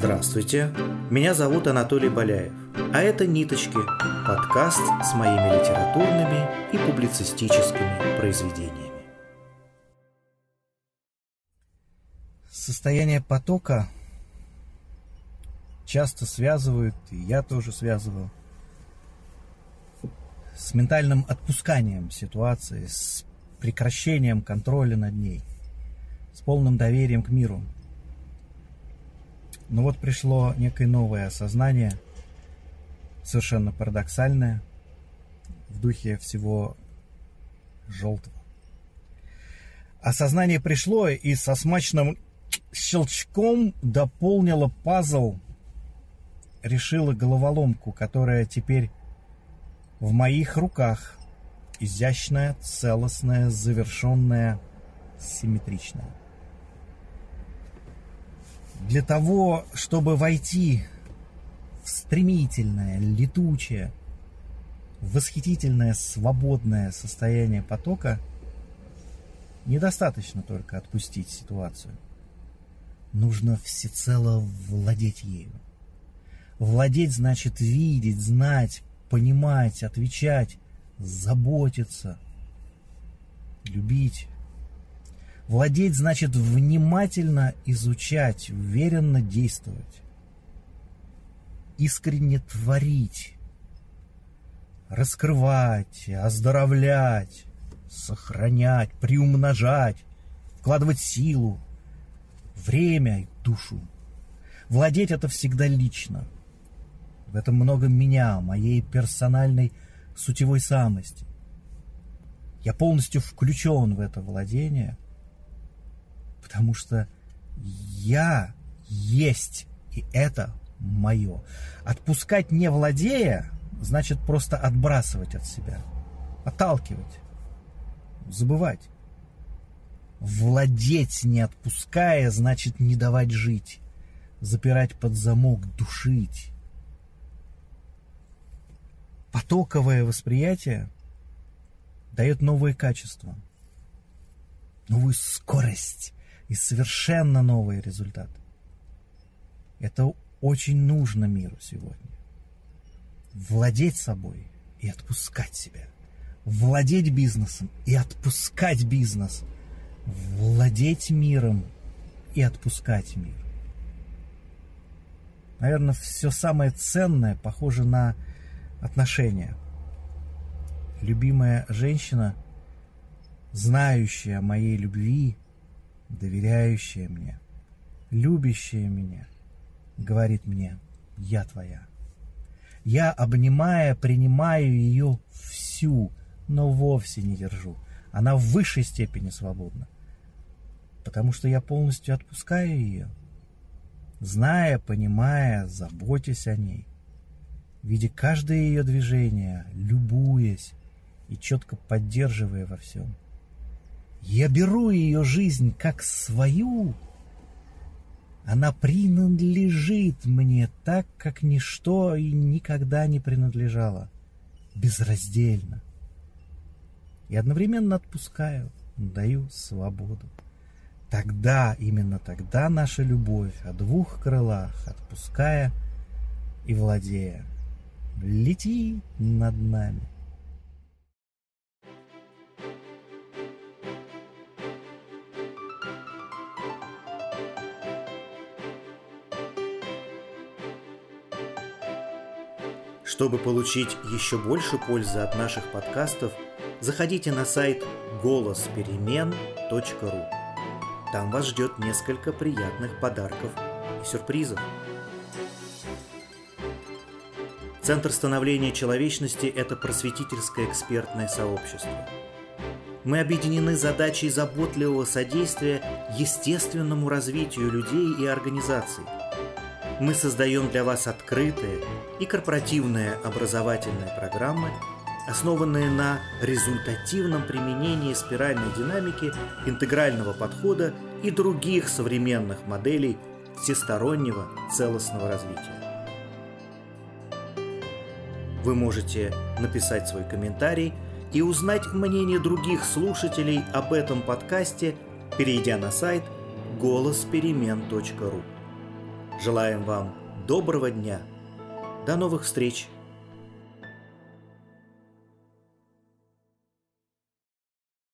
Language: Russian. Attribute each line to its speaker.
Speaker 1: Здравствуйте, меня зовут Анатолий Боляев, а это «Ниточки» – подкаст с моими литературными и публицистическими произведениями. Состояние потока часто связывают, и я тоже связывал, с ментальным отпусканием ситуации, с прекращением контроля над ней, с полным доверием к миру. Но вот пришло некое новое осознание, совершенно парадоксальное, в духе всего желтого. Осознание пришло и со смачным щелчком дополнило пазл, решило головоломку, которая теперь в моих руках изящная, целостная, завершенная, симметричная. Для того, чтобы войти в стремительное, летучее, восхитительное, свободное состояние потока, недостаточно только отпустить ситуацию. Нужно всецело владеть ею. Владеть значит видеть, знать, понимать, отвечать, заботиться, любить. Владеть значит внимательно изучать, уверенно действовать, искренне творить, раскрывать, оздоровлять, сохранять, приумножать, вкладывать силу, время и душу. Владеть это всегда лично – в этом много меня, моей персональной сутевой самости. Я полностью включен в это владение, потому что я есть, и это мое. Отпускать не владея, значит просто отбрасывать от себя, отталкивать, забывать. Владеть не отпуская, значит не давать жить, запирать под замок, душить потоковое восприятие дает новые качества, новую скорость и совершенно новые результаты. Это очень нужно миру сегодня. Владеть собой и отпускать себя. Владеть бизнесом и отпускать бизнес. Владеть миром и отпускать мир. Наверное, все самое ценное похоже на отношения. Любимая женщина, знающая о моей любви, доверяющая мне, любящая меня, говорит мне, я твоя. Я, обнимая, принимаю ее всю, но вовсе не держу. Она в высшей степени свободна, потому что я полностью отпускаю ее, зная, понимая, заботясь о ней – видя каждое ее движение, любуясь и четко поддерживая во всем. Я беру ее жизнь как свою. Она принадлежит мне так, как ничто и никогда не принадлежало. Безраздельно. И одновременно отпускаю, даю свободу. Тогда, именно тогда наша любовь о двух крылах, отпуская и владея, лети над нами. Чтобы получить еще больше пользы от наших подкастов, заходите на сайт голосперемен.ру. Там вас ждет несколько приятных подарков и сюрпризов. Центр становления человечности – это просветительское экспертное сообщество. Мы объединены задачей заботливого содействия естественному развитию людей и организаций. Мы создаем для вас открытые и корпоративные образовательные программы, основанные на результативном применении спиральной динамики, интегрального подхода и других современных моделей всестороннего целостного развития. Вы можете написать свой комментарий и узнать мнение других слушателей об этом подкасте, перейдя на сайт голосперемен.ру. Желаем вам доброго дня. До новых встреч!